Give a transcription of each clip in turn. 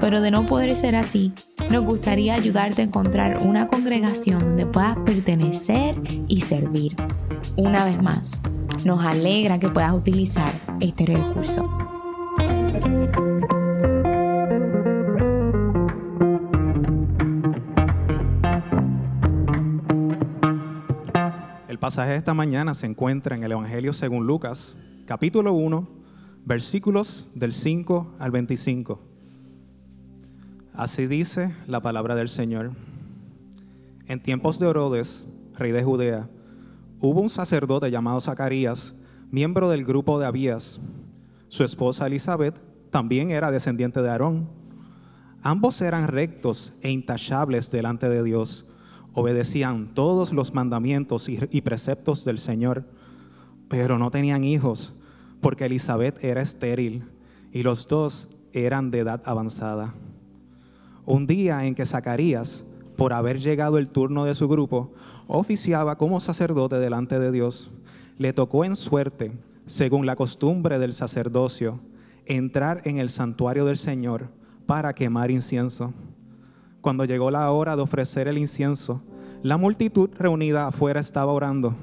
pero de no poder ser así, nos gustaría ayudarte a encontrar una congregación donde puedas pertenecer y servir. Una vez más, nos alegra que puedas utilizar este recurso. pasaje de esta mañana se encuentra en el Evangelio según Lucas, capítulo 1, versículos del 5 al 25. Así dice la palabra del Señor. En tiempos de Herodes, rey de Judea, hubo un sacerdote llamado Zacarías, miembro del grupo de Abías. Su esposa Elizabeth también era descendiente de Aarón. Ambos eran rectos e intachables delante de Dios obedecían todos los mandamientos y, preceptos del Señor, pero no tenían hijos, porque Elizabeth era estéril y los dos eran de edad avanzada. Un día en que Zacarías, por haber llegado el turno de su grupo, oficiaba como sacerdote delante de Dios, le tocó en suerte, según la costumbre del sacerdocio, entrar en el santuario del Señor para quemar incienso. Cuando llegó la hora de ofrecer el incienso, la multitud reunida afuera estaba orando.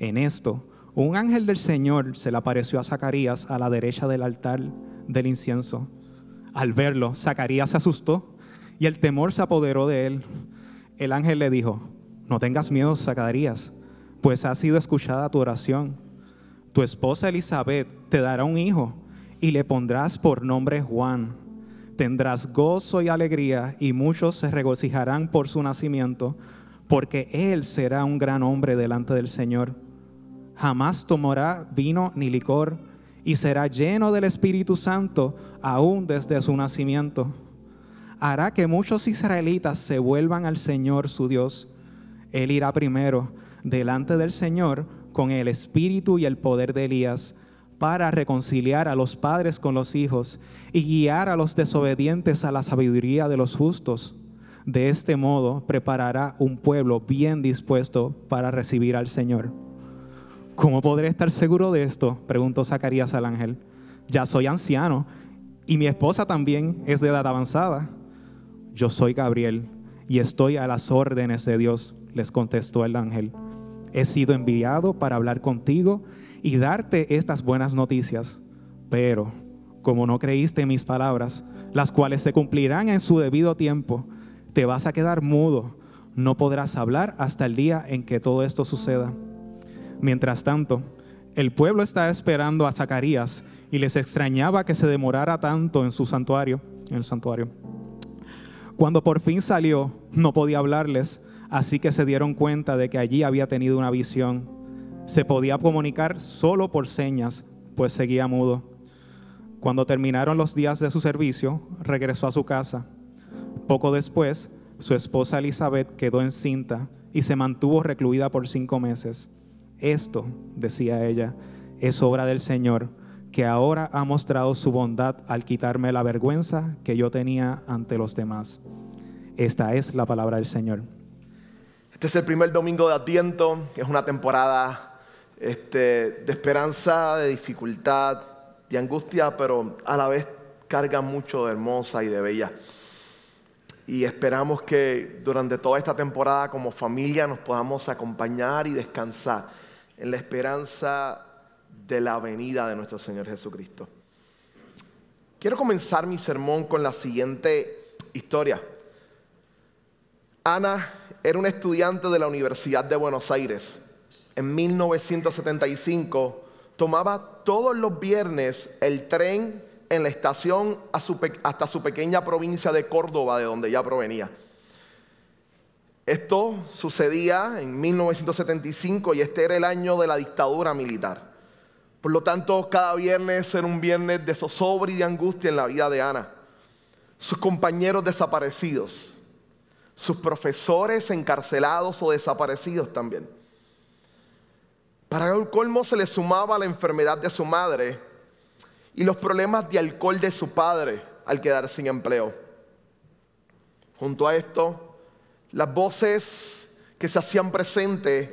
En esto, un ángel del Señor se le apareció a Zacarías a la derecha del altar del incienso. Al verlo, Zacarías se asustó y el temor se apoderó de él. El ángel le dijo, no tengas miedo, Zacarías, pues ha sido escuchada tu oración. Tu esposa Elizabeth te dará un hijo y le pondrás por nombre Juan tendrás gozo y alegría y muchos se regocijarán por su nacimiento, porque él será un gran hombre delante del Señor. Jamás tomará vino ni licor y será lleno del Espíritu Santo aún desde su nacimiento. Hará que muchos israelitas se vuelvan al Señor su Dios. Él irá primero delante del Señor con el espíritu y el poder de Elías para reconciliar a los padres con los hijos y guiar a los desobedientes a la sabiduría de los justos. De este modo preparará un pueblo bien dispuesto para recibir al Señor. ¿Cómo podré estar seguro de esto? preguntó Zacarías al ángel. Ya soy anciano y mi esposa también es de edad avanzada. Yo soy Gabriel y estoy a las órdenes de Dios, les contestó el ángel. He sido enviado para hablar contigo y darte estas buenas noticias. Pero como no creíste en mis palabras, las cuales se cumplirán en su debido tiempo, te vas a quedar mudo, no podrás hablar hasta el día en que todo esto suceda. Mientras tanto, el pueblo estaba esperando a Zacarías y les extrañaba que se demorara tanto en su santuario, en el santuario. Cuando por fin salió, no podía hablarles, así que se dieron cuenta de que allí había tenido una visión se podía comunicar solo por señas, pues seguía mudo. Cuando terminaron los días de su servicio, regresó a su casa. Poco después, su esposa Elizabeth quedó encinta y se mantuvo recluida por cinco meses. Esto, decía ella, es obra del Señor, que ahora ha mostrado su bondad al quitarme la vergüenza que yo tenía ante los demás. Esta es la palabra del Señor. Este es el primer domingo de Adviento, es una temporada este, de esperanza, de dificultad, de angustia, pero a la vez carga mucho de hermosa y de bella. Y esperamos que durante toda esta temporada como familia nos podamos acompañar y descansar en la esperanza de la venida de nuestro Señor Jesucristo. Quiero comenzar mi sermón con la siguiente historia. Ana era una estudiante de la Universidad de Buenos Aires en 1975, tomaba todos los viernes el tren en la estación hasta su pequeña provincia de Córdoba, de donde ella provenía. Esto sucedía en 1975 y este era el año de la dictadura militar. Por lo tanto, cada viernes era un viernes de zozobra y de angustia en la vida de Ana. Sus compañeros desaparecidos, sus profesores encarcelados o desaparecidos también. Para el colmo se le sumaba la enfermedad de su madre y los problemas de alcohol de su padre al quedar sin empleo. Junto a esto, las voces que se hacían presentes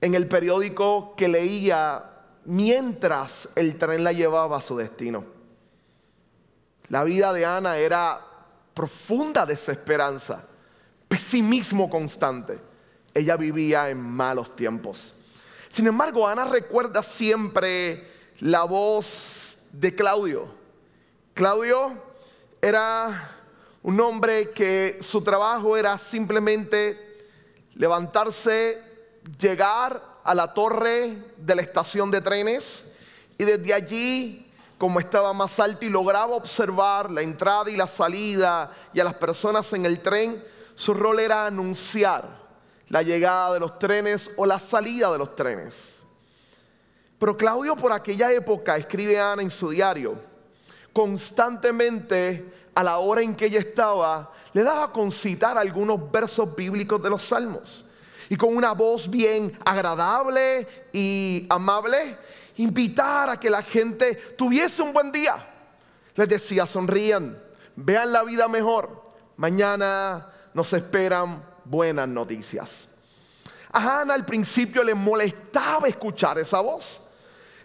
en el periódico que leía mientras el tren la llevaba a su destino. La vida de Ana era profunda desesperanza, pesimismo constante. Ella vivía en malos tiempos. Sin embargo, Ana recuerda siempre la voz de Claudio. Claudio era un hombre que su trabajo era simplemente levantarse, llegar a la torre de la estación de trenes y desde allí, como estaba más alto y lograba observar la entrada y la salida y a las personas en el tren, su rol era anunciar la llegada de los trenes o la salida de los trenes. Pero Claudio por aquella época, escribe Ana en su diario, constantemente a la hora en que ella estaba, le daba con citar algunos versos bíblicos de los salmos. Y con una voz bien agradable y amable, invitar a que la gente tuviese un buen día. Les decía, sonrían, vean la vida mejor. Mañana nos esperan buenas noticias. A Ana al principio le molestaba escuchar esa voz.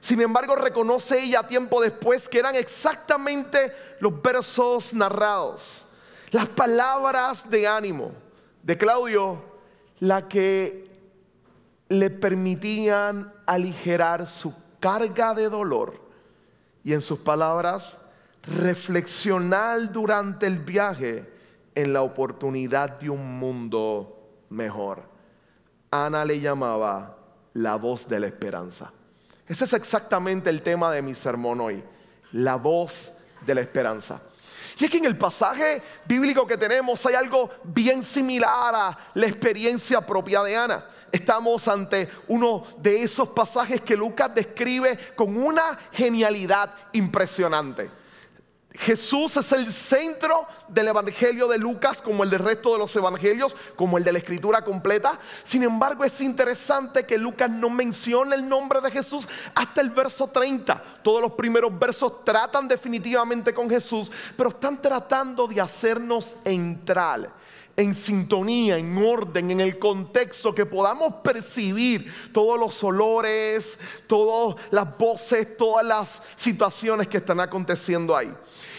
Sin embargo, reconoce ella tiempo después que eran exactamente los versos narrados, las palabras de ánimo de Claudio, la que le permitían aligerar su carga de dolor y en sus palabras, reflexionar durante el viaje en la oportunidad de un mundo mejor. Ana le llamaba la voz de la esperanza. Ese es exactamente el tema de mi sermón hoy, la voz de la esperanza. Y es que en el pasaje bíblico que tenemos hay algo bien similar a la experiencia propia de Ana. Estamos ante uno de esos pasajes que Lucas describe con una genialidad impresionante. Jesús es el centro del Evangelio de Lucas, como el del resto de los Evangelios, como el de la Escritura completa. Sin embargo, es interesante que Lucas no mencione el nombre de Jesús hasta el verso 30. Todos los primeros versos tratan definitivamente con Jesús, pero están tratando de hacernos entrar en sintonía, en orden, en el contexto, que podamos percibir todos los olores, todas las voces, todas las situaciones que están aconteciendo ahí.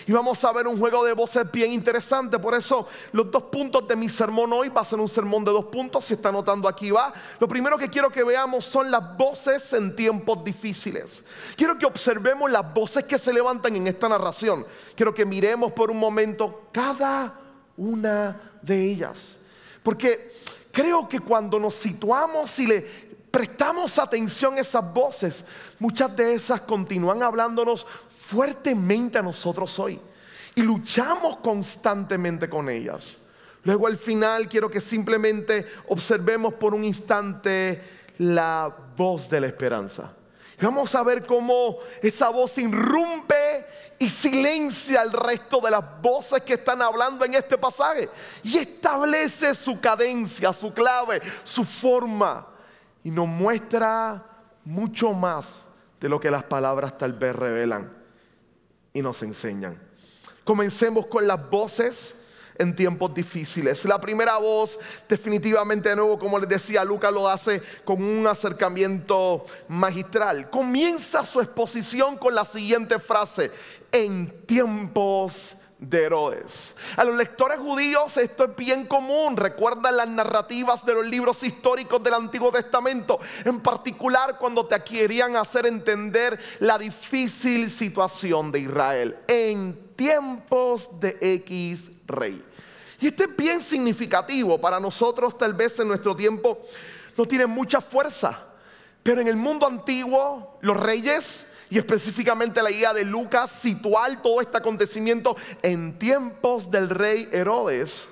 Y vamos a ver un juego de voces bien interesante. Por eso los dos puntos de mi sermón hoy va a ser un sermón de dos puntos. Si está anotando aquí va. Lo primero que quiero que veamos son las voces en tiempos difíciles. Quiero que observemos las voces que se levantan en esta narración. Quiero que miremos por un momento cada una de ellas. Porque creo que cuando nos situamos y le prestamos atención a esas voces, muchas de esas continúan hablándonos fuertemente a nosotros hoy y luchamos constantemente con ellas. Luego al final quiero que simplemente observemos por un instante la voz de la esperanza. vamos a ver cómo esa voz irrumpe y silencia el resto de las voces que están hablando en este pasaje y establece su cadencia, su clave, su forma y nos muestra mucho más de lo que las palabras tal vez revelan y nos enseñan. Comencemos con las voces en tiempos difíciles. La primera voz, definitivamente de nuevo, como les decía, Lucas lo hace con un acercamiento magistral. Comienza su exposición con la siguiente frase, en tiempos de Herodes. A los lectores judíos esto es bien común. Recuerdan las narrativas de los libros históricos del Antiguo Testamento, en particular cuando te querían hacer entender la difícil situación de Israel en tiempos de X rey. Y este es bien significativo para nosotros, tal vez en nuestro tiempo no tiene mucha fuerza, pero en el mundo antiguo los reyes y específicamente la idea de Lucas, situar todo este acontecimiento en tiempos del rey Herodes,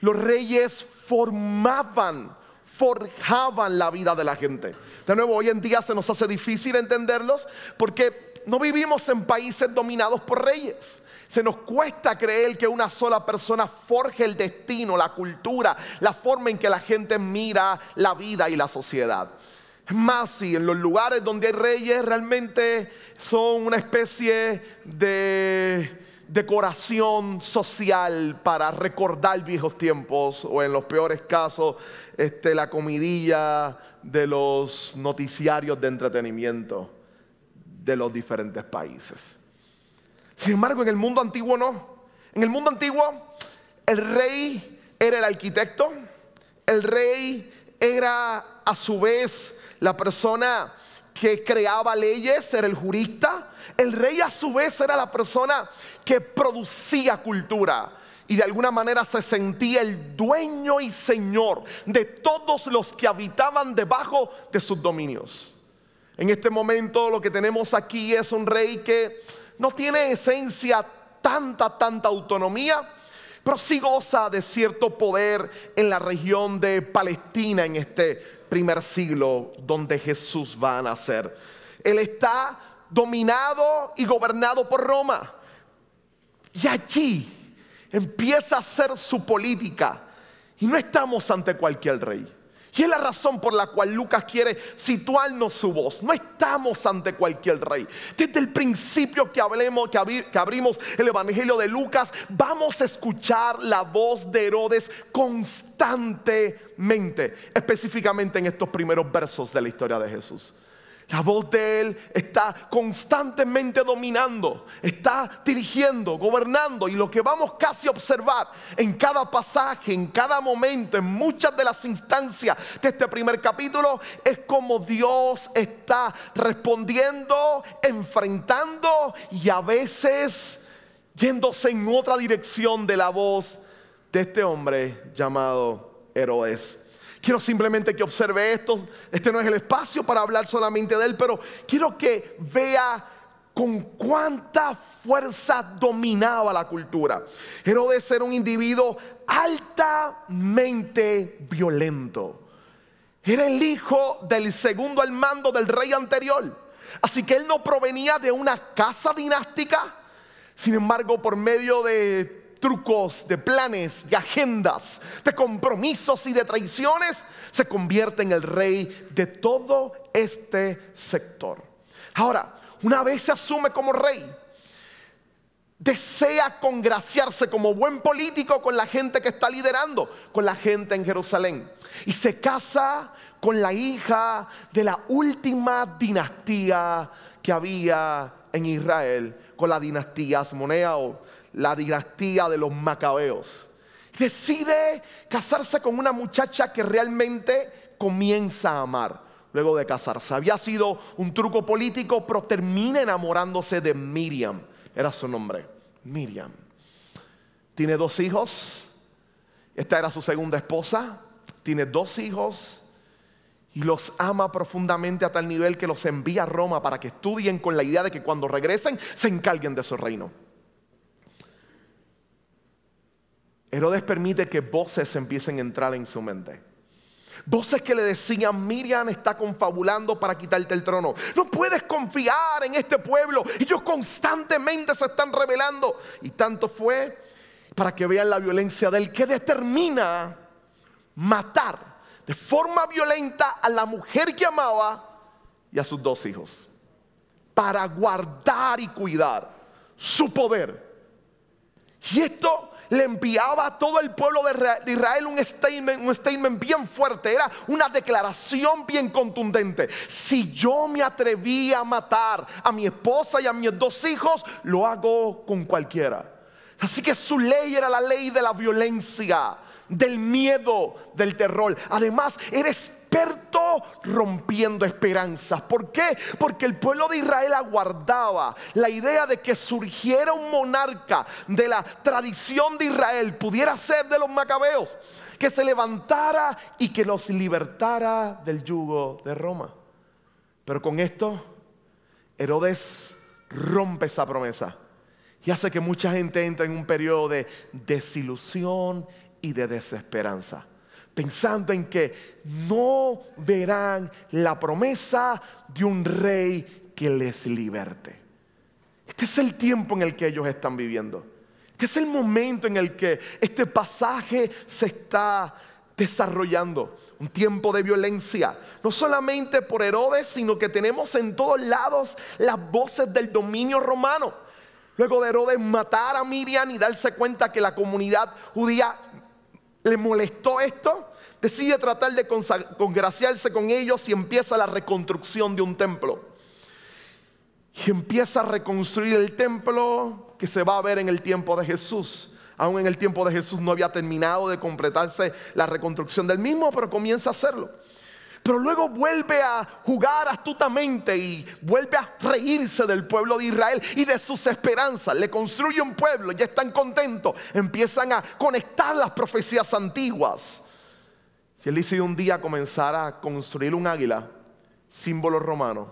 los reyes formaban, forjaban la vida de la gente. De nuevo, hoy en día se nos hace difícil entenderlos porque no vivimos en países dominados por reyes. Se nos cuesta creer que una sola persona forje el destino, la cultura, la forma en que la gente mira la vida y la sociedad. Más, si en los lugares donde hay reyes realmente son una especie de decoración social para recordar viejos tiempos o en los peores casos este, la comidilla de los noticiarios de entretenimiento de los diferentes países. Sin embargo, en el mundo antiguo no. En el mundo antiguo el rey era el arquitecto, el rey era a su vez la persona que creaba leyes, era el jurista, el rey a su vez era la persona que producía cultura y de alguna manera se sentía el dueño y señor de todos los que habitaban debajo de sus dominios. En este momento lo que tenemos aquí es un rey que no tiene esencia tanta, tanta autonomía, pero sí goza de cierto poder en la región de Palestina en este primer siglo donde Jesús va a nacer. Él está dominado y gobernado por Roma. Y allí empieza a hacer su política. Y no estamos ante cualquier rey. Y es la razón por la cual Lucas quiere situarnos su voz. No estamos ante cualquier rey. Desde el principio que, hablemos, que, abrimos el Evangelio de Lucas, vamos a escuchar la voz de Herodes constantemente, específicamente en estos primeros versos de la historia de Jesús. La voz de Él está constantemente dominando, está dirigiendo, gobernando. Y lo que vamos casi a observar en cada pasaje, en cada momento, en muchas de las instancias de este primer capítulo, es como Dios está respondiendo, enfrentando y a veces yéndose en otra dirección de la voz de este hombre llamado Herodes. Quiero simplemente que observe esto. Este no es el espacio para hablar solamente de él, pero quiero que vea con cuánta fuerza dominaba la cultura. Herodes era un individuo altamente violento. Era el hijo del segundo al mando del rey anterior. Así que él no provenía de una casa dinástica. Sin embargo, por medio de trucos, de planes, de agendas, de compromisos y de traiciones, se convierte en el rey de todo este sector. Ahora, una vez se asume como rey, desea congraciarse como buen político con la gente que está liderando, con la gente en Jerusalén. Y se casa con la hija de la última dinastía que había en Israel, con la dinastía Asmonea o la dinastía de los macabeos. Decide casarse con una muchacha que realmente comienza a amar luego de casarse. Había sido un truco político, pero termina enamorándose de Miriam. Era su nombre, Miriam. Tiene dos hijos. Esta era su segunda esposa. Tiene dos hijos y los ama profundamente a tal nivel que los envía a Roma para que estudien con la idea de que cuando regresen se encarguen de su reino. Herodes permite que voces empiecen a entrar en su mente. Voces que le decían, Miriam está confabulando para quitarte el trono. No puedes confiar en este pueblo. Ellos constantemente se están revelando. Y tanto fue para que vean la violencia del que determina matar de forma violenta a la mujer que amaba y a sus dos hijos. Para guardar y cuidar su poder. Y esto le enviaba a todo el pueblo de Israel un statement, un statement bien fuerte, era una declaración bien contundente. Si yo me atreví a matar a mi esposa y a mis dos hijos, lo hago con cualquiera. Así que su ley era la ley de la violencia, del miedo, del terror. Además, eres rompiendo esperanzas. ¿Por qué? Porque el pueblo de Israel aguardaba la idea de que surgiera un monarca de la tradición de Israel, pudiera ser de los macabeos, que se levantara y que los libertara del yugo de Roma. Pero con esto, Herodes rompe esa promesa y hace que mucha gente entre en un periodo de desilusión y de desesperanza pensando en que no verán la promesa de un rey que les liberte. Este es el tiempo en el que ellos están viviendo. Este es el momento en el que este pasaje se está desarrollando. Un tiempo de violencia, no solamente por Herodes, sino que tenemos en todos lados las voces del dominio romano. Luego de Herodes matar a Miriam y darse cuenta que la comunidad judía le molestó esto, decide tratar de congraciarse con ellos y empieza la reconstrucción de un templo. Y empieza a reconstruir el templo que se va a ver en el tiempo de Jesús. Aún en el tiempo de Jesús no había terminado de completarse la reconstrucción del mismo, pero comienza a hacerlo. Pero luego vuelve a jugar astutamente y vuelve a reírse del pueblo de Israel y de sus esperanzas. Le construye un pueblo, ya están contentos, empiezan a conectar las profecías antiguas. Y él dice un día comenzar a construir un águila, símbolo romano,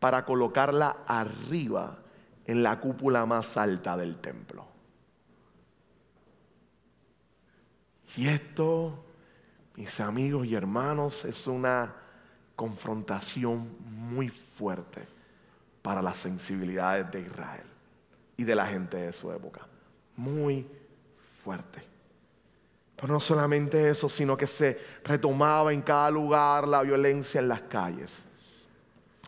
para colocarla arriba en la cúpula más alta del templo. Y esto, mis amigos y hermanos, es una confrontación muy fuerte para las sensibilidades de Israel y de la gente de su época. Muy fuerte. Pero no solamente eso, sino que se retomaba en cada lugar la violencia en las calles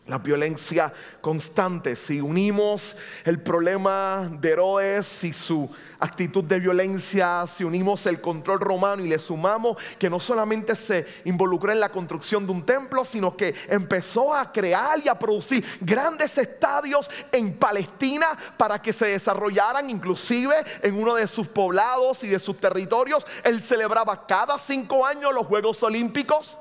la violencia constante. Si unimos el problema de Herodes y su actitud de violencia, si unimos el control romano y le sumamos que no solamente se involucró en la construcción de un templo, sino que empezó a crear y a producir grandes estadios en Palestina para que se desarrollaran inclusive en uno de sus poblados y de sus territorios. Él celebraba cada cinco años los Juegos Olímpicos.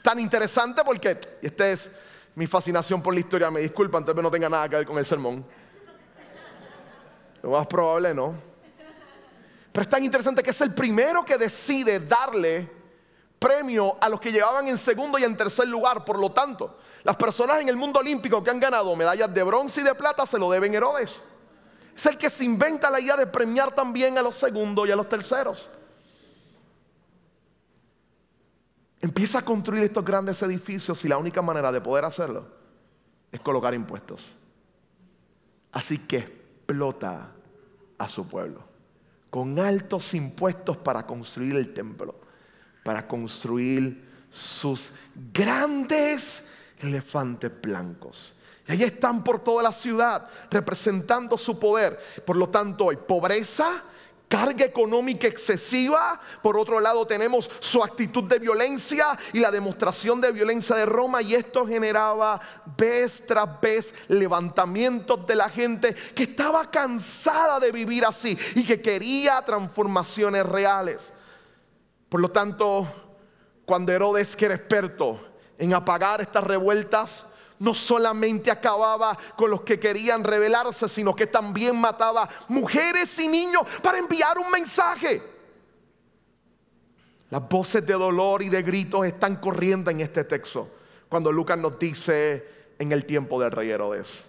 Tan interesante porque este es mi fascinación por la historia. Me disculpan, tal vez no tenga nada que ver con el sermón. Lo más probable no. Pero es tan interesante que es el primero que decide darle premio a los que llegaban en segundo y en tercer lugar. Por lo tanto, las personas en el mundo olímpico que han ganado medallas de bronce y de plata se lo deben Herodes. Es el que se inventa la idea de premiar también a los segundos y a los terceros. Empieza a construir estos grandes edificios y la única manera de poder hacerlo es colocar impuestos. Así que explota a su pueblo con altos impuestos para construir el templo, para construir sus grandes elefantes blancos. Y ahí están por toda la ciudad representando su poder. Por lo tanto, hay pobreza, carga económica excesiva. Por otro lado tenemos su actitud de violencia y la demostración de violencia de Roma y esto generaba vez tras vez levantamientos de la gente que estaba cansada de vivir así y que quería transformaciones reales. Por lo tanto, cuando Herodes, que era experto en apagar estas revueltas, no solamente acababa con los que querían rebelarse, sino que también mataba mujeres y niños para enviar un mensaje. Las voces de dolor y de gritos están corriendo en este texto, cuando Lucas nos dice en el tiempo del rey Herodes.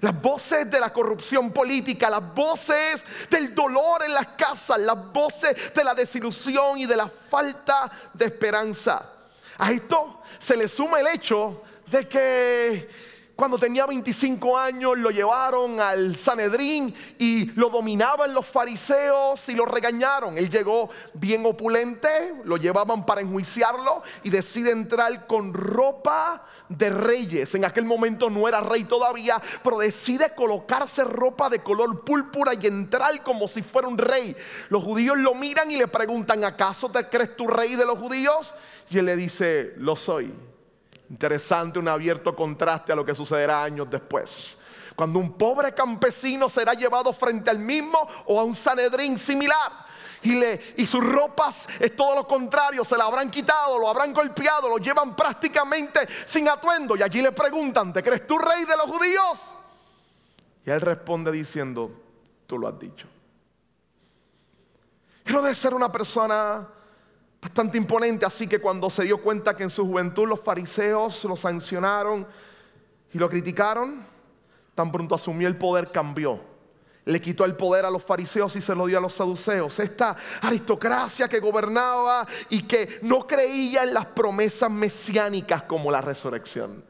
Las voces de la corrupción política, las voces del dolor en las casas, las voces de la desilusión y de la falta de esperanza. A esto se le suma el hecho de que cuando tenía 25 años lo llevaron al Sanedrín y lo dominaban los fariseos y lo regañaron. Él llegó bien opulente, lo llevaban para enjuiciarlo y decide entrar con ropa de reyes. En aquel momento no era rey todavía, pero decide colocarse ropa de color púrpura y entrar como si fuera un rey. Los judíos lo miran y le preguntan, ¿acaso te crees tu rey de los judíos? Y él le dice, lo soy. Interesante, un abierto contraste a lo que sucederá años después. Cuando un pobre campesino será llevado frente al mismo o a un Sanedrín similar. Y, le, y sus ropas es todo lo contrario, se la habrán quitado, lo habrán golpeado, lo llevan prácticamente sin atuendo. Y allí le preguntan, ¿te crees tú rey de los judíos? Y él responde diciendo, tú lo has dicho. Quiero de ser una persona bastante imponente, así que cuando se dio cuenta que en su juventud los fariseos lo sancionaron y lo criticaron, tan pronto asumió el poder cambió. Le quitó el poder a los fariseos y se lo dio a los saduceos. Esta aristocracia que gobernaba y que no creía en las promesas mesiánicas como la resurrección.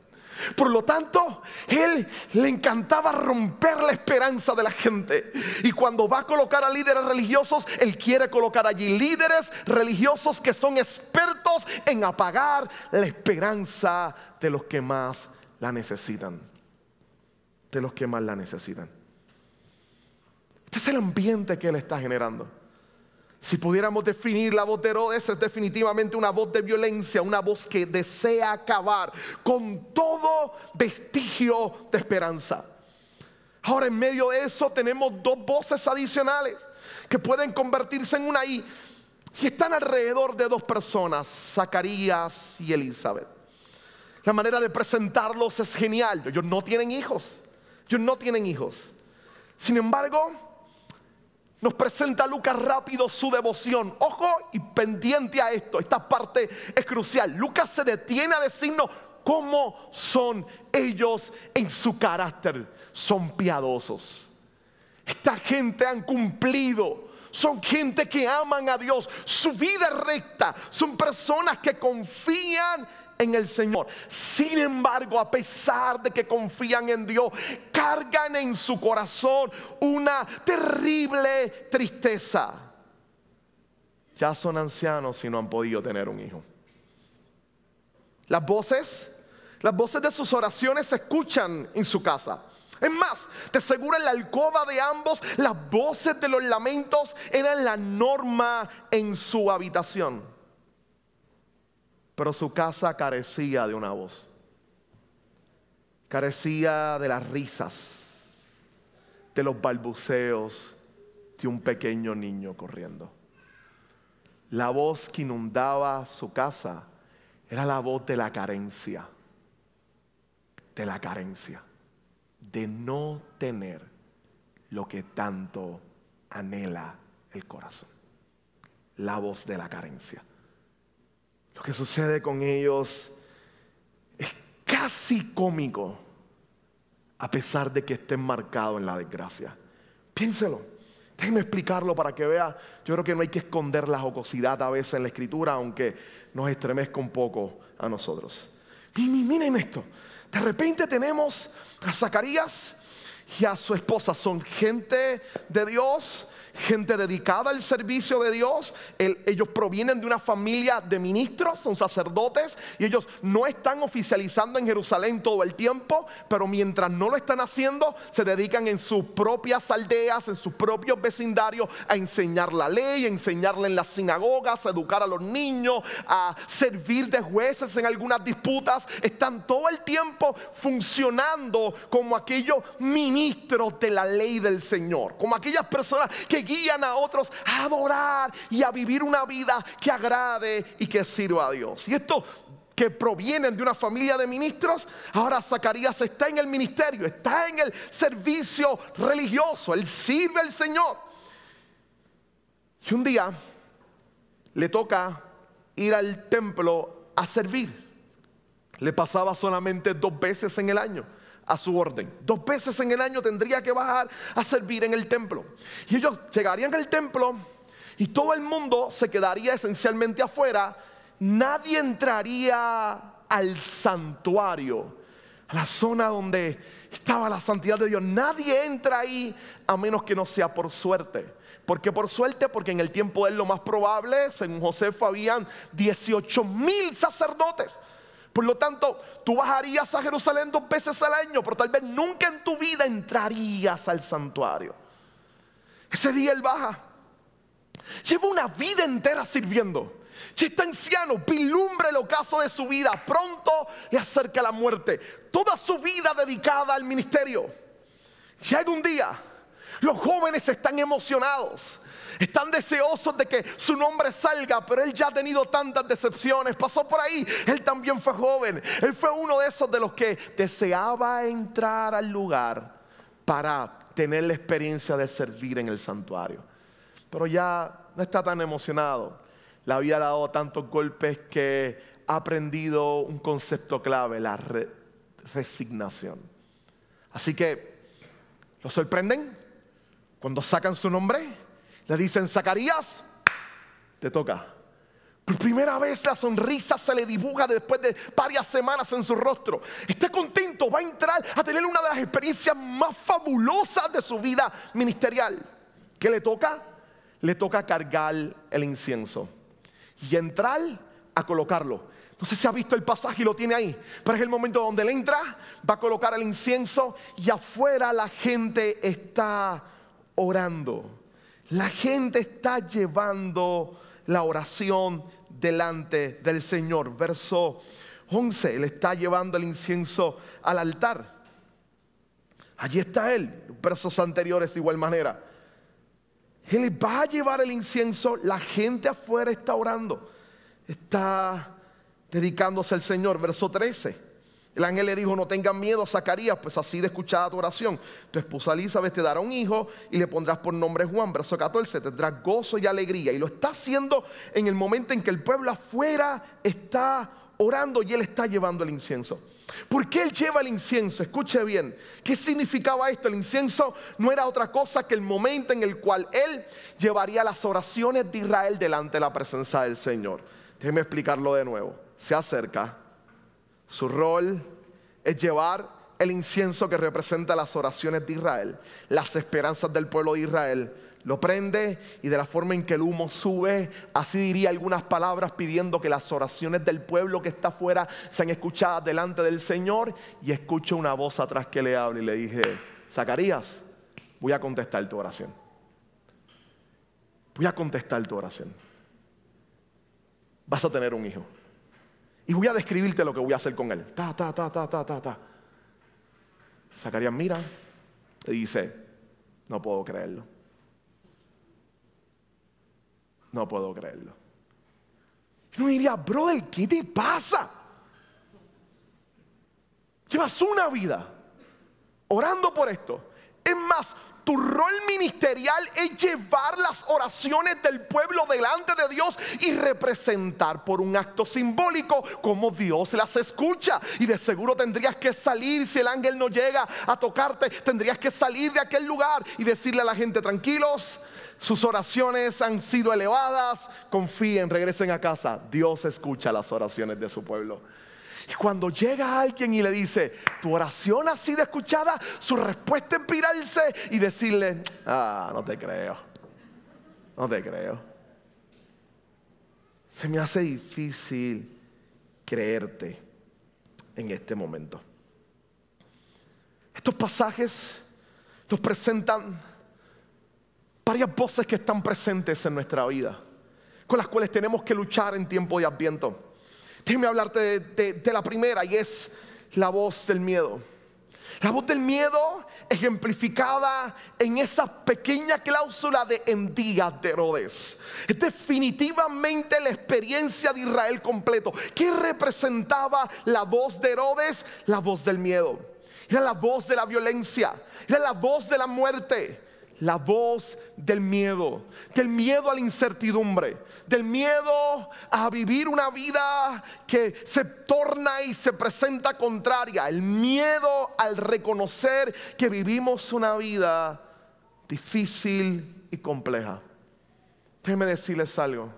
Por lo tanto, él le encantaba romper la esperanza de la gente. Y cuando va a colocar a líderes religiosos, él quiere colocar allí líderes religiosos que son expertos en apagar la esperanza de los que más la necesitan. De los que más la necesitan. Este es el ambiente que él está generando. Si pudiéramos definir la voz de Herodes, es definitivamente una voz de violencia, una voz que desea acabar con todo vestigio de esperanza. Ahora, en medio de eso, tenemos dos voces adicionales que pueden convertirse en una y, y están alrededor de dos personas, Zacarías y Elizabeth. La manera de presentarlos es genial. Ellos no tienen hijos. Ellos no tienen hijos. Sin embargo, nos presenta Lucas rápido su devoción. Ojo y pendiente a esto, esta parte es crucial. Lucas se detiene a decirnos cómo son ellos en su carácter. Son piadosos. Esta gente han cumplido. Son gente que aman a Dios. Su vida es recta. Son personas que confían en el Señor. Sin embargo, a pesar de que confían en Dios, cargan en su corazón una terrible tristeza. Ya son ancianos y no han podido tener un hijo. Las voces, las voces de sus oraciones se escuchan en su casa. Es más, te aseguro en la alcoba de ambos, las voces de los lamentos eran la norma en su habitación pero su casa carecía de una voz. Carecía de las risas, de los balbuceos de un pequeño niño corriendo. La voz que inundaba su casa era la voz de la carencia, de la carencia, de no tener lo que tanto anhela el corazón. La voz de la carencia. Lo que sucede con ellos es casi cómico, a pesar de que estén marcados en la desgracia. Piénselo. Déjenme explicarlo para que vea. Yo creo que no hay que esconder la jocosidad a veces en la escritura, aunque nos estremezca un poco a nosotros. Miren esto. De repente tenemos a Zacarías y a su esposa. Son gente de Dios gente dedicada al servicio de Dios. ellos provienen de una familia de ministros, son sacerdotes, y ellos no están oficializando en Jerusalén todo el tiempo, pero mientras no lo están haciendo, se dedican en sus propias aldeas, en sus propios vecindarios, a enseñar la ley, a enseñarle en las sinagogas, a educar a los niños, a servir de jueces en algunas disputas. Están todo el tiempo funcionando como aquellos ministros de la ley del Señor, como aquellas personas que guían a otros a adorar y a vivir una vida que agrade y que sirva a Dios. Y esto que provienen de una familia de ministros, ahora Zacarías está en el ministerio, está en el servicio religioso, él sirve al Señor. Y un día le toca ir al templo a servir. Le pasaba solamente dos veces en el año a su orden. Dos veces en el año tendría que bajar a servir en el templo. Y ellos llegarían al templo y todo el mundo se quedaría esencialmente afuera. Nadie entraría al santuario, a la zona donde estaba la santidad de Dios. Nadie entra ahí a menos que no sea por suerte. ¿Por qué por suerte? Porque en el tiempo de él lo más probable, según Josefo, habían 18 mil sacerdotes. Por lo tanto, tú bajarías a Jerusalén dos veces al año, pero tal vez nunca en tu vida entrarías al santuario. Ese día él baja. Lleva una vida entera sirviendo. Ya está anciano, vilumbre el ocaso de su vida. Pronto le acerca la muerte. Toda su vida dedicada al ministerio. Llega un día, los jóvenes están emocionados. Están deseosos de que su nombre salga, pero él ya ha tenido tantas decepciones. Pasó por ahí. Él también fue joven. Él fue uno de esos de los que deseaba entrar al lugar para tener la experiencia de servir en el santuario. Pero ya no está tan emocionado. Le había dado tantos golpes que ha aprendido un concepto clave, la resignación. Así que, ¿lo sorprenden? Cuando sacan su nombre, le dicen, Zacarías, te toca. Por primera vez la sonrisa se le dibuja después de varias semanas en su rostro. Está contento, va a entrar a tener una de las experiencias más fabulosas de su vida ministerial. ¿Qué le toca? Le toca cargar el incienso y entrar a colocarlo. No sé si ha visto el pasaje y lo tiene ahí, pero es el momento donde él entra, va a colocar el incienso y afuera la gente está orando. La gente está llevando la oración delante del Señor. Verso 11, Él está llevando el incienso al altar. Allí está Él, versos anteriores de igual manera. Él va a llevar el incienso, la gente afuera está orando, está dedicándose al Señor. Verso 13. El ángel le dijo, no tengan miedo, Zacarías, pues así de escuchada tu oración. Tu esposa Elizabeth te dará un hijo y le pondrás por nombre Juan. Verso 14, tendrás gozo y alegría. Y lo está haciendo en el momento en que el pueblo afuera está orando y él está llevando el incienso. ¿Por qué él lleva el incienso? Escuche bien. ¿Qué significaba esto? El incienso no era otra cosa que el momento en el cual él llevaría las oraciones de Israel delante de la presencia del Señor. Déjeme explicarlo de nuevo. Se acerca su rol es llevar el incienso que representa las oraciones de Israel, las esperanzas del pueblo de Israel. Lo prende y de la forma en que el humo sube, así diría algunas palabras pidiendo que las oraciones del pueblo que está afuera sean escuchadas delante del Señor. Y escucho una voz atrás que le habla y le dije, Zacarías, voy a contestar tu oración. Voy a contestar tu oración. Vas a tener un hijo. Y voy a describirte lo que voy a hacer con él. Ta, ta, ta, ta, ta, ta, ta. Zacarías mira y dice, no puedo creerlo. No puedo creerlo. No diría, brother, ¿qué te pasa? Llevas una vida orando por esto. Es más, tu rol ministerial es llevar las oraciones del pueblo delante de Dios y representar por un acto simbólico como Dios las escucha. Y de seguro tendrías que salir, si el ángel no llega a tocarte, tendrías que salir de aquel lugar y decirle a la gente, tranquilos, sus oraciones han sido elevadas, confíen, regresen a casa. Dios escucha las oraciones de su pueblo. Y cuando llega alguien y le dice, tu oración ha sido escuchada, su respuesta es pirarse y decirle, ah, no te creo, no te creo. Se me hace difícil creerte en este momento. Estos pasajes nos presentan varias voces que están presentes en nuestra vida, con las cuales tenemos que luchar en tiempo de adviento. Déjeme hablarte de, la primera y es la voz del miedo. La voz del miedo ejemplificada en esa pequeña cláusula de en días de Herodes. Es definitivamente la experiencia de Israel completo. ¿Qué representaba la voz de Herodes? La voz del miedo. Era la voz de la violencia. Era la voz de la muerte la voz del miedo, del miedo a la incertidumbre, del miedo a vivir una vida que se torna y se presenta contraria, el miedo al reconocer que vivimos una vida difícil y compleja. Déjenme decirles algo,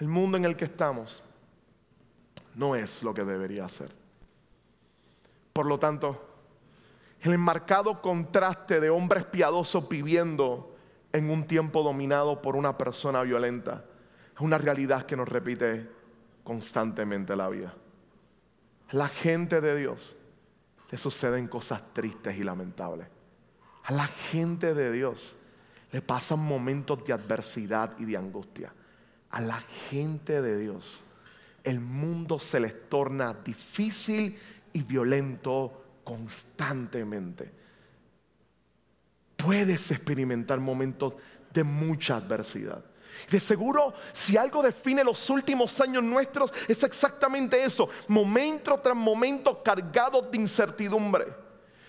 el mundo en el que estamos no es lo que debería ser. Por lo tanto, el enmarcado contraste de hombres piadosos viviendo en un tiempo dominado por una persona violenta es una realidad que nos repite constantemente la vida. A la gente de Dios le suceden cosas tristes y lamentables. A la gente de Dios le pasan momentos de adversidad y de angustia. A la gente de Dios el mundo se les torna difícil y violento constantemente. Puedes experimentar momentos de mucha adversidad. De seguro, si algo define los últimos años nuestros, es exactamente eso. Momento tras momento cargados de incertidumbre.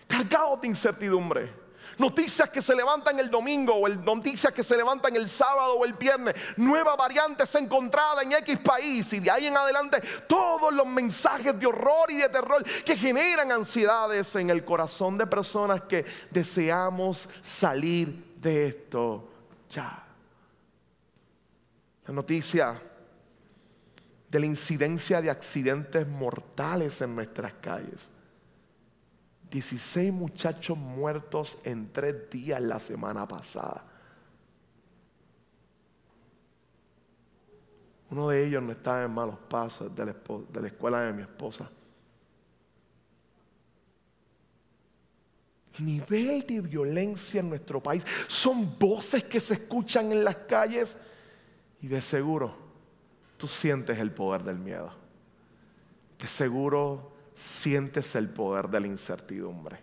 Cargados de incertidumbre. Noticias que se levantan el domingo o noticias que se levantan el sábado o el viernes. Nueva variante se encontrada en X país y de ahí en adelante todos los mensajes de horror y de terror que generan ansiedades en el corazón de personas que deseamos salir de esto ya. La noticia de la incidencia de accidentes mortales en nuestras calles. 16 muchachos muertos en tres días la semana pasada. Uno de ellos no estaba en malos pasos de la, de la escuela de mi esposa. Nivel de violencia en nuestro país. Son voces que se escuchan en las calles y de seguro tú sientes el poder del miedo. De seguro sientes el poder de la incertidumbre.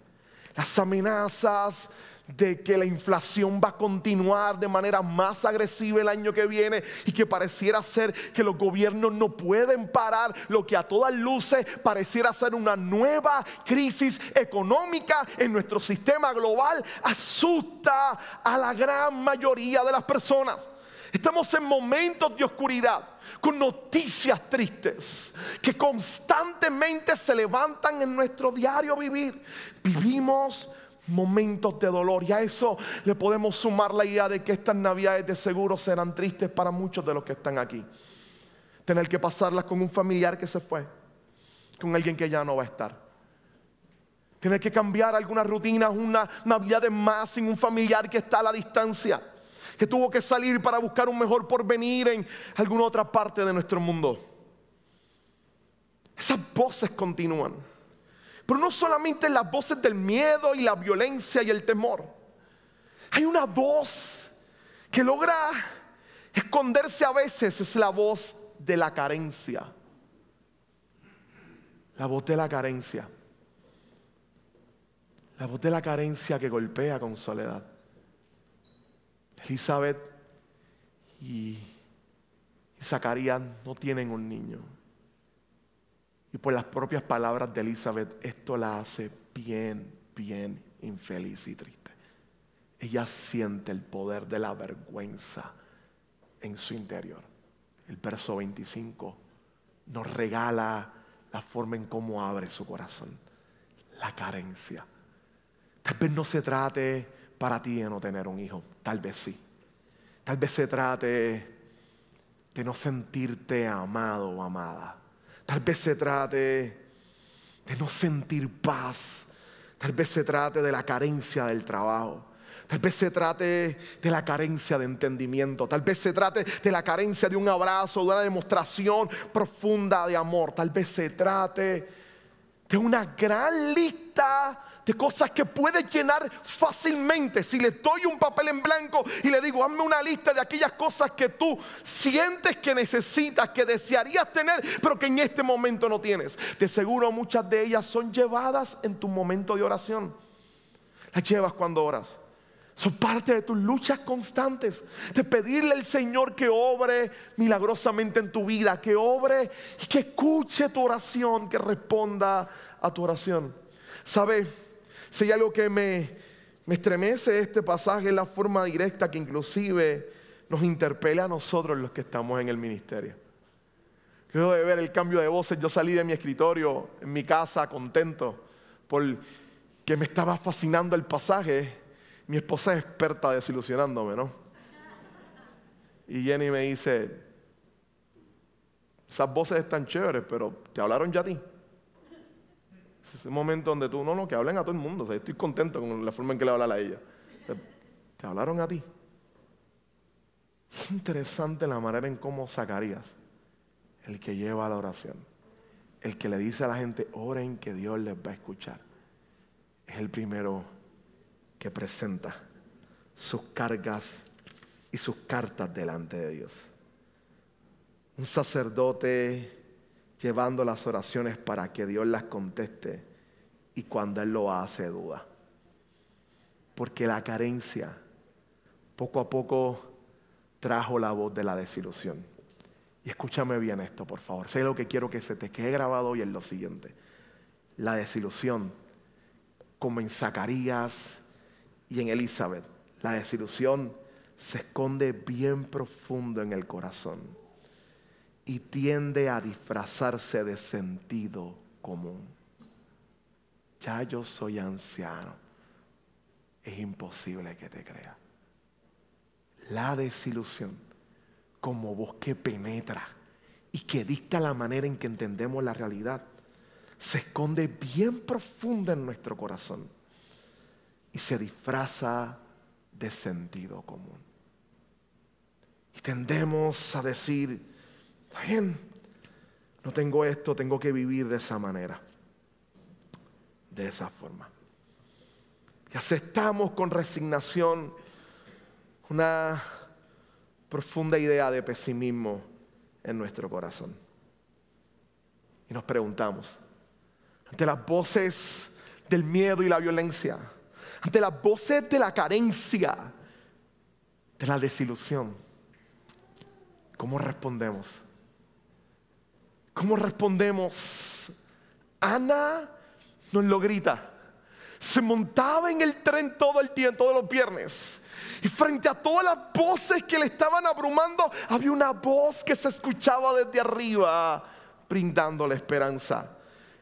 Las amenazas de que la inflación va a continuar de manera más agresiva el año que viene y que pareciera ser que los gobiernos no pueden parar lo que a todas luces pareciera ser una nueva crisis económica en nuestro sistema global, asusta a la gran mayoría de las personas. Estamos en momentos de oscuridad, con noticias tristes que constantemente se levantan en nuestro diario vivir. Vivimos momentos de dolor y a eso le podemos sumar la idea de que estas navidades de seguro serán tristes para muchos de los que están aquí. Tener que pasarlas con un familiar que se fue, con alguien que ya no va a estar. Tener que cambiar algunas rutinas, una Navidad de más sin un familiar que está a la distancia que tuvo que salir para buscar un mejor porvenir en alguna otra parte de nuestro mundo. Esas voces continúan. Pero no solamente las voces del miedo y la violencia y el temor. Hay una voz que logra esconderse a veces, es la voz de la carencia. La voz de la carencia. La voz de la carencia que golpea con soledad. Elizabeth y Zacarías no tienen un niño. Y por las propias palabras de Elizabeth, esto la hace bien, bien infeliz y triste. Ella siente el poder de la vergüenza en su interior. El verso 25 nos regala la forma en cómo abre su corazón. La carencia. Tal vez no se trate para ti de no tener un hijo. Tal vez sí. Tal vez se trate de no sentirte amado o amada. Tal vez se trate de no sentir paz. Tal vez se trate de la carencia del trabajo. Tal vez se trate de la carencia de entendimiento. Tal vez se trate de la carencia de un abrazo, de una demostración profunda de amor. Tal vez se trate de una gran lista de cosas que puedes llenar fácilmente. Si le doy un papel en blanco y le digo, hazme una lista de aquellas cosas que tú sientes que necesitas, que desearías tener, pero que en este momento no tienes. De seguro muchas de ellas son llevadas en tu momento de oración. Las llevas cuando oras. Son parte de tus luchas constantes, de pedirle al Señor que obre milagrosamente en tu vida, que obre y que escuche tu oración, que responda a tu oración. ¿Sabe? Si algo que me, me estremece este pasaje es la forma directa que inclusive nos interpela a nosotros los que estamos en el ministerio. Luego de ver el cambio de voces, yo salí de mi escritorio en mi casa contento porque me estaba fascinando el pasaje. Mi esposa es experta desilusionándome, ¿no? Y Jenny me dice, esas voces están chéveres, pero ¿te hablaron ya a ti? Es un momento donde tú, no, no, que hablen a todo el mundo. estoy contento con la forma en que le habla a ella. Te hablaron a ti. Es interesante la manera en cómo Zacarías, el que lleva la oración, el que le dice a la gente, oren que Dios les va a escuchar, es el primero que presenta sus cargas y sus cartas delante de Dios. Un sacerdote llevando las oraciones para que Dios las conteste y cuando Él lo hace duda. Porque la carencia poco a poco trajo la voz de la desilusión. Y escúchame bien esto, por favor. Sé lo que quiero que se te quede grabado hoy en lo siguiente. La desilusión, como en Zacarías y en Elizabeth, la desilusión se esconde bien profundo en el corazón y tiende a disfrazarse de sentido común. Ya yo soy anciano. Es imposible que te crea. La desilusión como voz que penetra y que dicta la manera en que entendemos la realidad, se esconde bien profunda en nuestro corazón y se disfraza de sentido común. Y tendemos a decir, bien, no tengo esto, tengo que vivir de esa manera, de esa forma. Y aceptamos con resignación una profunda idea de pesimismo en nuestro corazón. Y nos preguntamos, ante las voces del miedo y la violencia, ante las voces de la carencia, de la desilusión, ¿cómo respondemos? ¿Cómo respondemos? Ana nos lo grita. Se montaba en el tren todo el tiempo, todos los viernes. Y frente a todas las voces que le estaban abrumando, había una voz que se escuchaba desde arriba, brindando la esperanza.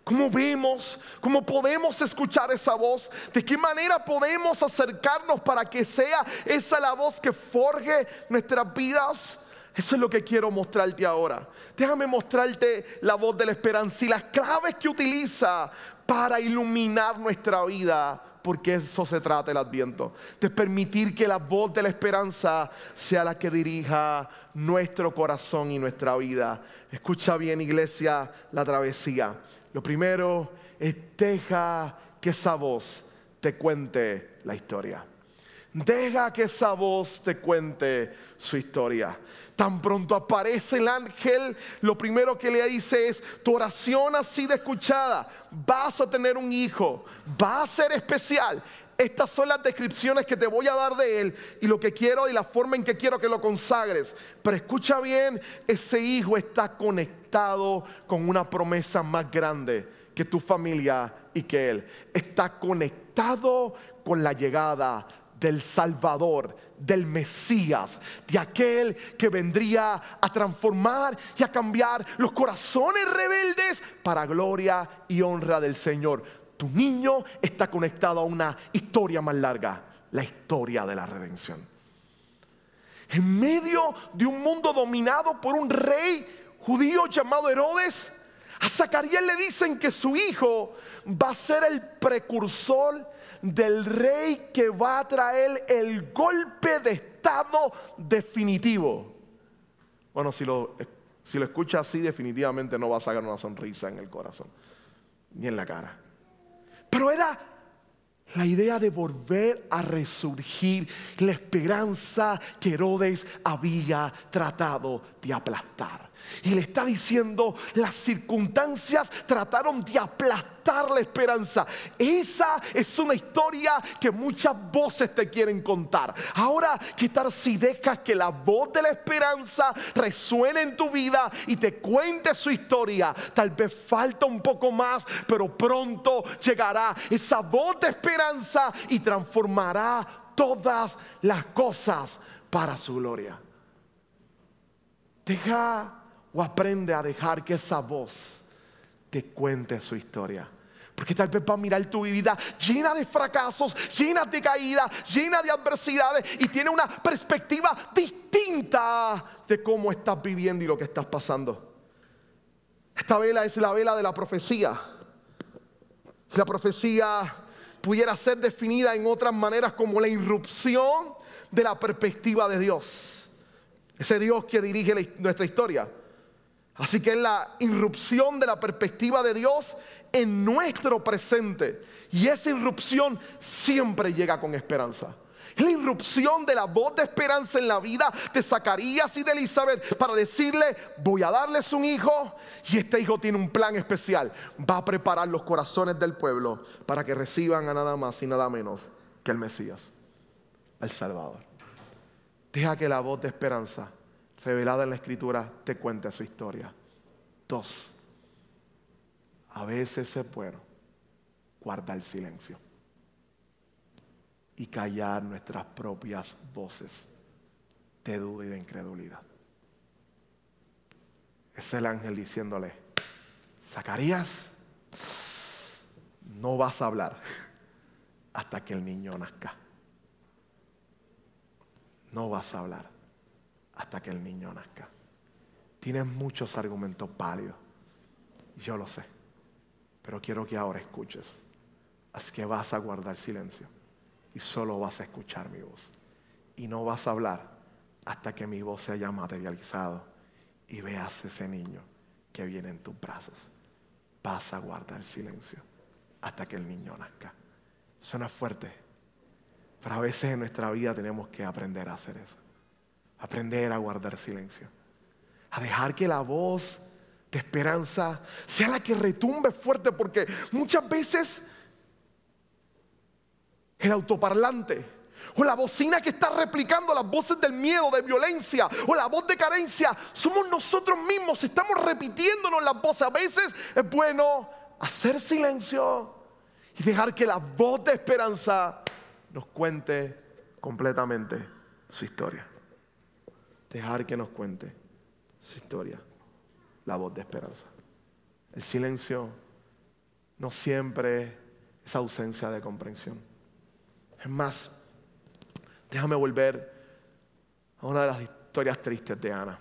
¿Cómo vemos? ¿Cómo podemos escuchar esa voz? ¿De qué manera podemos acercarnos para que sea esa la voz que forje nuestras vidas? Eso es lo que quiero mostrarte ahora. Déjame mostrarte la voz de la esperanza y las claves que utiliza para iluminar nuestra vida, porque eso se trata el adviento. De permitir que la voz de la esperanza sea la que dirija nuestro corazón y nuestra vida. Escucha bien, iglesia, la travesía. Lo primero es deja que esa voz te cuente la historia. Deja que esa voz te cuente su historia. Tan pronto aparece el ángel, lo primero que le dice es, tu oración ha sido escuchada, vas a tener un hijo, va a ser especial. Estas son las descripciones que te voy a dar de él y lo que quiero y la forma en que quiero que lo consagres. Pero escucha bien, ese hijo está conectado con una promesa más grande que tu familia y que él. Está conectado con la llegada del Salvador, del Mesías, de aquel que vendría a transformar y a cambiar los corazones rebeldes para gloria y honra del Señor. Tu niño está conectado a una historia más larga, la historia de la redención. En medio de un mundo dominado por un rey judío llamado Herodes, a Zacarías le dicen que su hijo va a ser el precursor del rey que va a traer el golpe de estado definitivo. Bueno, si lo, si lo escucha así, definitivamente no va a sacar una sonrisa en el corazón, ni en la cara. Pero era la idea de volver a resurgir la esperanza que Herodes había tratado de aplastar. Y le está diciendo, las circunstancias trataron de aplastar la esperanza. Esa es una historia que muchas voces te quieren contar. Ahora, ¿qué tal si dejas que la voz de la esperanza resuene en tu vida y te cuente su historia? Tal vez falta un poco más, pero pronto llegará esa voz de esperanza y transformará todas las cosas para su gloria. Deja o aprende a dejar que esa voz te cuente su historia. Porque tal vez va a mirar tu vida llena de fracasos, llena de caídas, llena de adversidades y tiene una perspectiva distinta de cómo estás viviendo y lo que estás pasando. Esta vela es la vela de la profecía. La profecía pudiera ser definida en otras maneras como la irrupción de la perspectiva de Dios. Ese Dios que dirige nuestra historia. Así que es la irrupción de la perspectiva de Dios en nuestro presente. Y esa irrupción siempre llega con esperanza. Es la irrupción de la voz de esperanza en la vida de Zacarías y de Elizabeth para decirle, voy a darles un hijo y este hijo tiene un plan especial. Va a preparar los corazones del pueblo para que reciban a nada más y nada menos que el Mesías, el Salvador. Deja que la voz de esperanza revelada en la escritura te cuente su historia. Dos, a veces es bueno guardar silencio y callar nuestras propias voces de duda y de incredulidad. Es el ángel diciéndole, Zacarías, no vas a hablar hasta que el niño nazca. No vas a hablar hasta que el niño nazca. Tienes muchos argumentos válidos. Yo lo sé. Pero quiero que ahora escuches. Así que vas a guardar silencio. Y solo vas a escuchar mi voz. Y no vas a hablar hasta que mi voz se haya materializado y veas ese niño que viene en tus brazos. Vas a guardar silencio hasta que el niño nazca. Suena fuerte, pero a veces en nuestra vida tenemos que aprender a hacer eso. Aprender a guardar silencio. A dejar que la voz de esperanza sea la que retumbe fuerte, porque muchas veces el autoparlante o la bocina que está replicando las voces del miedo, de violencia, o la voz de carencia, somos nosotros mismos, estamos repitiéndonos las voces. A veces es bueno hacer silencio y dejar que la voz de esperanza nos cuente completamente su historia. Dejar que nos cuente su historia, la voz de esperanza. El silencio no siempre es ausencia de comprensión. Es más, Déjame volver a una de las historias tristes de Ana.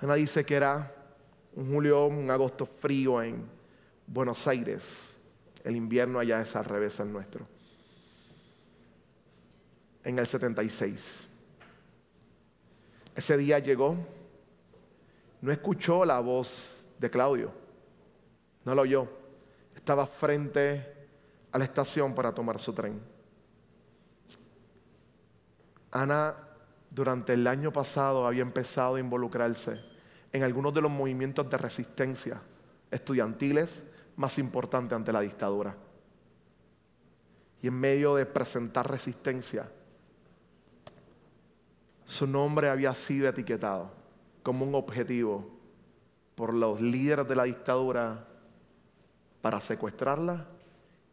Ana dice que era un julio, un agosto frío en Buenos Aires. El invierno allá es al revés al nuestro. En el 76. Ese día llegó, no escuchó la voz de Claudio, no lo oyó. Estaba frente a la estación para tomar su tren. Ana durante el año pasado había empezado a involucrarse en algunos de los movimientos de resistencia estudiantiles más importantes ante la dictadura. Y en medio de presentar resistencia, su nombre había sido etiquetado como un objetivo por los líderes de la dictadura para secuestrarla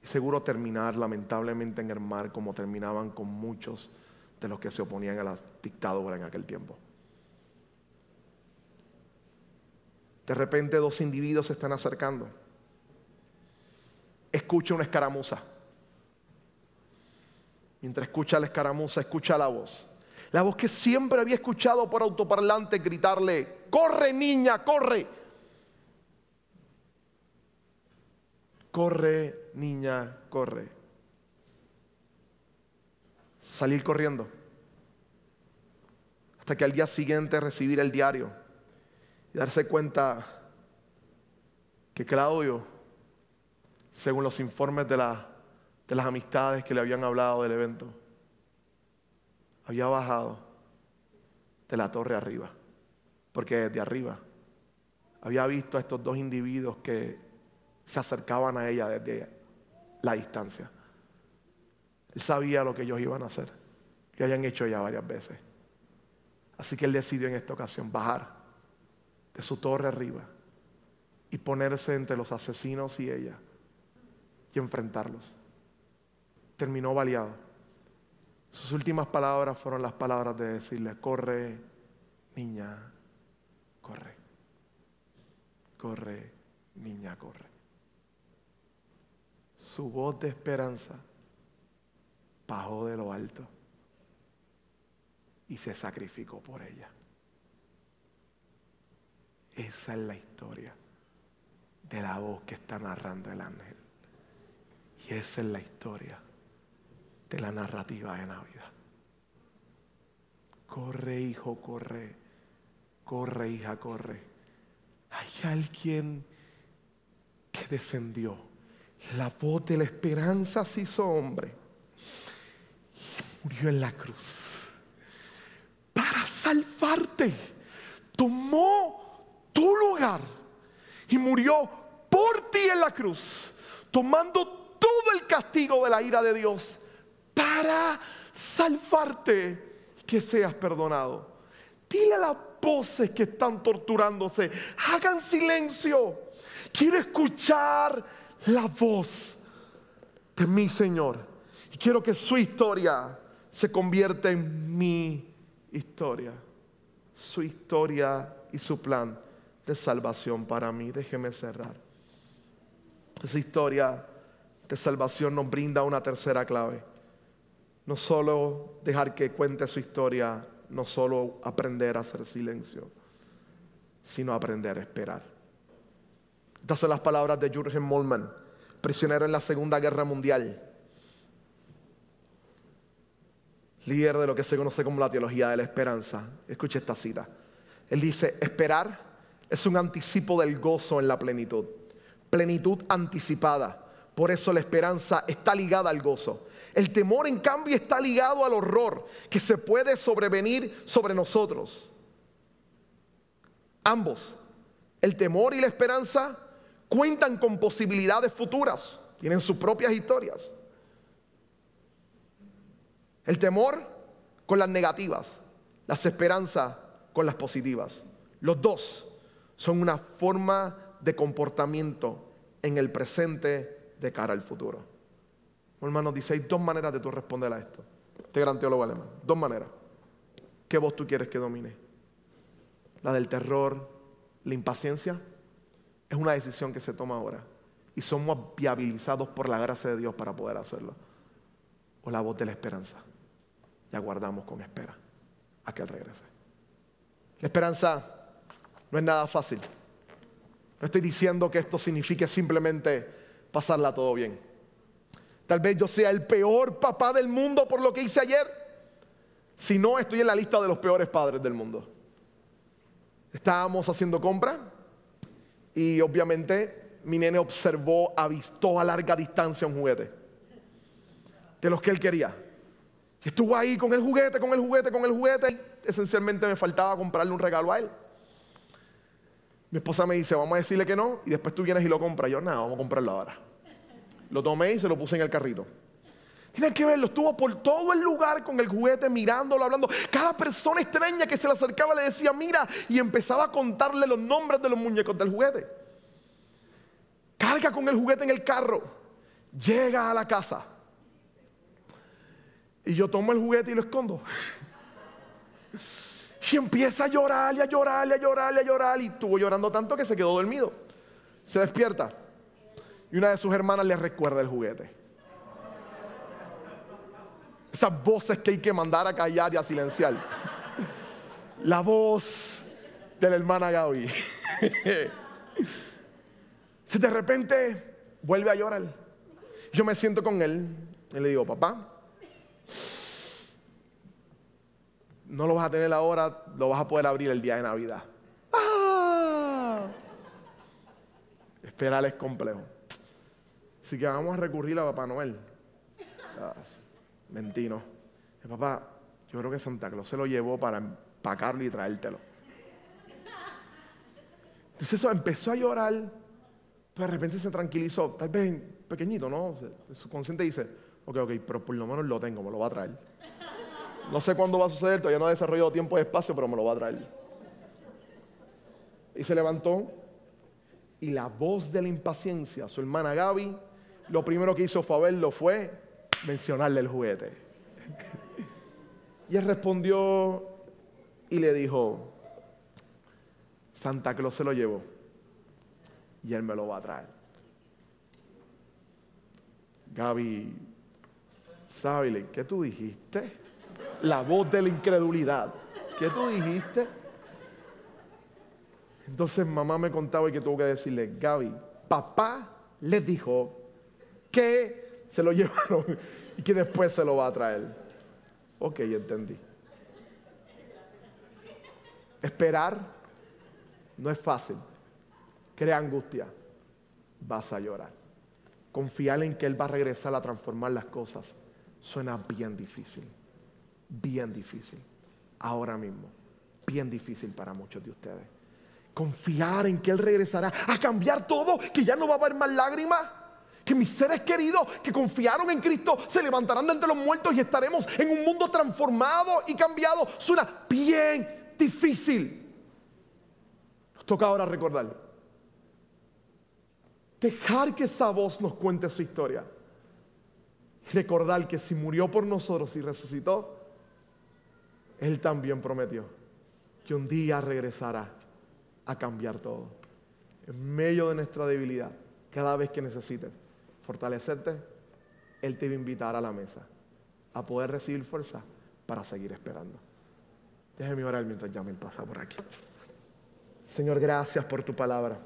y seguro terminar lamentablemente en el mar como terminaban con muchos de los que se oponían a la dictadura en aquel tiempo. De repente dos individuos se están acercando. Escucha una escaramuza. Mientras escucha la escaramuza, escucha la voz. La voz que siempre había escuchado por autoparlante gritarle, corre niña, corre. Corre, niña, corre. Salir corriendo. Hasta que al día siguiente recibir el diario y darse cuenta que Claudio, según los informes de, de las amistades que le habían hablado del evento, había bajado de la torre arriba. Porque desde arriba había visto a estos dos individuos que se acercaban a ella desde la distancia. Él sabía lo que ellos iban a hacer, que hayan hecho ya varias veces. Así que él decidió en esta ocasión bajar de su torre arriba y ponerse entre los asesinos y ella y enfrentarlos. Terminó baleado. Sus últimas palabras fueron las palabras de decirle, corre, niña, corre. Corre, niña, corre su voz de esperanza bajó de lo alto y se sacrificó por ella. Esa es la historia de la voz que está narrando el ángel. Y esa es la historia de la narrativa de Navidad. Corre, hijo, corre. Corre, hija, corre. Hay alguien que descendió la voz de la esperanza se hizo hombre y murió en la cruz para salvarte. Tomó tu lugar y murió por ti en la cruz, tomando todo el castigo de la ira de Dios para salvarte y que seas perdonado. Dile a las voces que están torturándose, hagan silencio. Quiero escuchar la voz de mi Señor. Y quiero que su historia se convierta en mi historia. Su historia y su plan de salvación para mí. Déjeme cerrar. Esa historia de salvación nos brinda una tercera clave. No solo dejar que cuente su historia no solo aprender a hacer silencio, sino aprender a esperar. Estas son las palabras de Jürgen Molman, prisionero en la Segunda Guerra Mundial, líder de lo que se conoce como la teología de la esperanza. Escuche esta cita. Él dice, esperar es un anticipo del gozo en la plenitud, plenitud anticipada. Por eso la esperanza está ligada al gozo. El temor, en cambio, está ligado al horror que se puede sobrevenir sobre nosotros. Ambos, el temor y la esperanza, cuentan con posibilidades futuras, tienen sus propias historias. El temor con las negativas, las esperanzas con las positivas. Los dos son una forma de comportamiento en el presente de cara al futuro. Hermanos, dice, hay dos maneras de tú responder a esto. Este gran teólogo alemán. Dos maneras. ¿Qué voz tú quieres que domine? La del terror, la impaciencia. Es una decisión que se toma ahora. Y somos viabilizados por la gracia de Dios para poder hacerlo. O la voz de la esperanza. Y aguardamos con espera a que Él regrese. La esperanza no es nada fácil. No estoy diciendo que esto signifique simplemente pasarla todo bien. Tal vez yo sea el peor papá del mundo por lo que hice ayer. Si no, estoy en la lista de los peores padres del mundo. Estábamos haciendo compra y obviamente mi nene observó, avistó a larga distancia un juguete. De los que él quería. Estuvo ahí con el juguete, con el juguete, con el juguete. Y esencialmente me faltaba comprarle un regalo a él. Mi esposa me dice, vamos a decirle que no, y después tú vienes y lo compras. Yo, nada, vamos a comprarlo ahora. Lo tomé y se lo puse en el carrito. Tienen que verlo, estuvo por todo el lugar con el juguete, mirándolo, hablando. Cada persona extraña que se le acercaba le decía, mira, y empezaba a contarle los nombres de los muñecos del juguete. Carga con el juguete en el carro, llega a la casa. Y yo tomo el juguete y lo escondo. Y empieza a llorar y a llorar y a llorar y a llorar. Y estuvo llorando tanto que se quedó dormido. Se despierta. Y una de sus hermanas le recuerda el juguete. Esas voces que hay que mandar a callar y a silenciar. La voz de la hermana Gaby. Si de repente vuelve a llorar. Yo me siento con él y le digo, papá, no lo vas a tener ahora, lo vas a poder abrir el día de Navidad. ¡Ah! Esperar es complejo. Así que vamos a recurrir a Papá Noel. Ah, mentino. Papá, yo creo que Santa Claus se lo llevó para empacarlo y traértelo. Entonces eso empezó a llorar, pero de repente se tranquilizó, tal vez pequeñito, ¿no? Su consciente dice, ok, ok, pero por lo menos lo tengo, me lo va a traer. No sé cuándo va a suceder, todavía no he desarrollado tiempo y espacio, pero me lo va a traer. Y se levantó y la voz de la impaciencia, su hermana Gaby, lo primero que hizo fue verlo, fue mencionarle el juguete. y él respondió y le dijo, Santa Claus se lo llevó y él me lo va a traer. Gaby, ¿sabe qué tú dijiste? la voz de la incredulidad. ¿Qué tú dijiste? Entonces mamá me contaba y que tuvo que decirle, Gaby, papá les dijo que se lo llevaron y que después se lo va a traer. Ok, entendí. Esperar no es fácil. Crea angustia. Vas a llorar. Confiar en que Él va a regresar a transformar las cosas suena bien difícil bien difícil. Ahora mismo, bien difícil para muchos de ustedes. Confiar en que Él regresará a cambiar todo, que ya no va a haber más lágrimas. Que mis seres queridos que confiaron en Cristo se levantarán de entre los muertos y estaremos en un mundo transformado y cambiado. Suena bien difícil. Nos toca ahora recordar. Dejar que esa voz nos cuente su historia. Recordar que si murió por nosotros y resucitó, él también prometió que un día regresará a cambiar todo. En medio de nuestra debilidad, cada vez que necesites fortalecerte, Él te va a invitar a la mesa, a poder recibir fuerza para seguir esperando. Déjeme orar mientras Yamil pasa por aquí. Señor, gracias por tu palabra.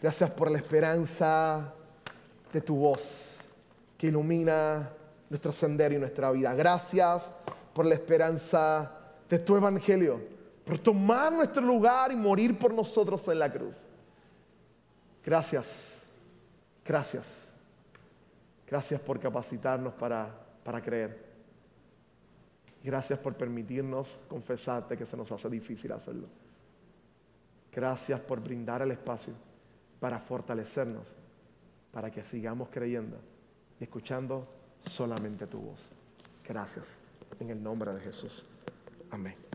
Gracias por la esperanza de tu voz que ilumina nuestro sendero y nuestra vida. Gracias por la esperanza de tu evangelio, por tomar nuestro lugar y morir por nosotros en la cruz. Gracias, gracias, gracias por capacitarnos para, para creer. Gracias por permitirnos confesarte que se nos hace difícil hacerlo. Gracias por brindar el espacio para fortalecernos, para que sigamos creyendo y escuchando solamente tu voz. Gracias. En el nombre de Jesús. Amén.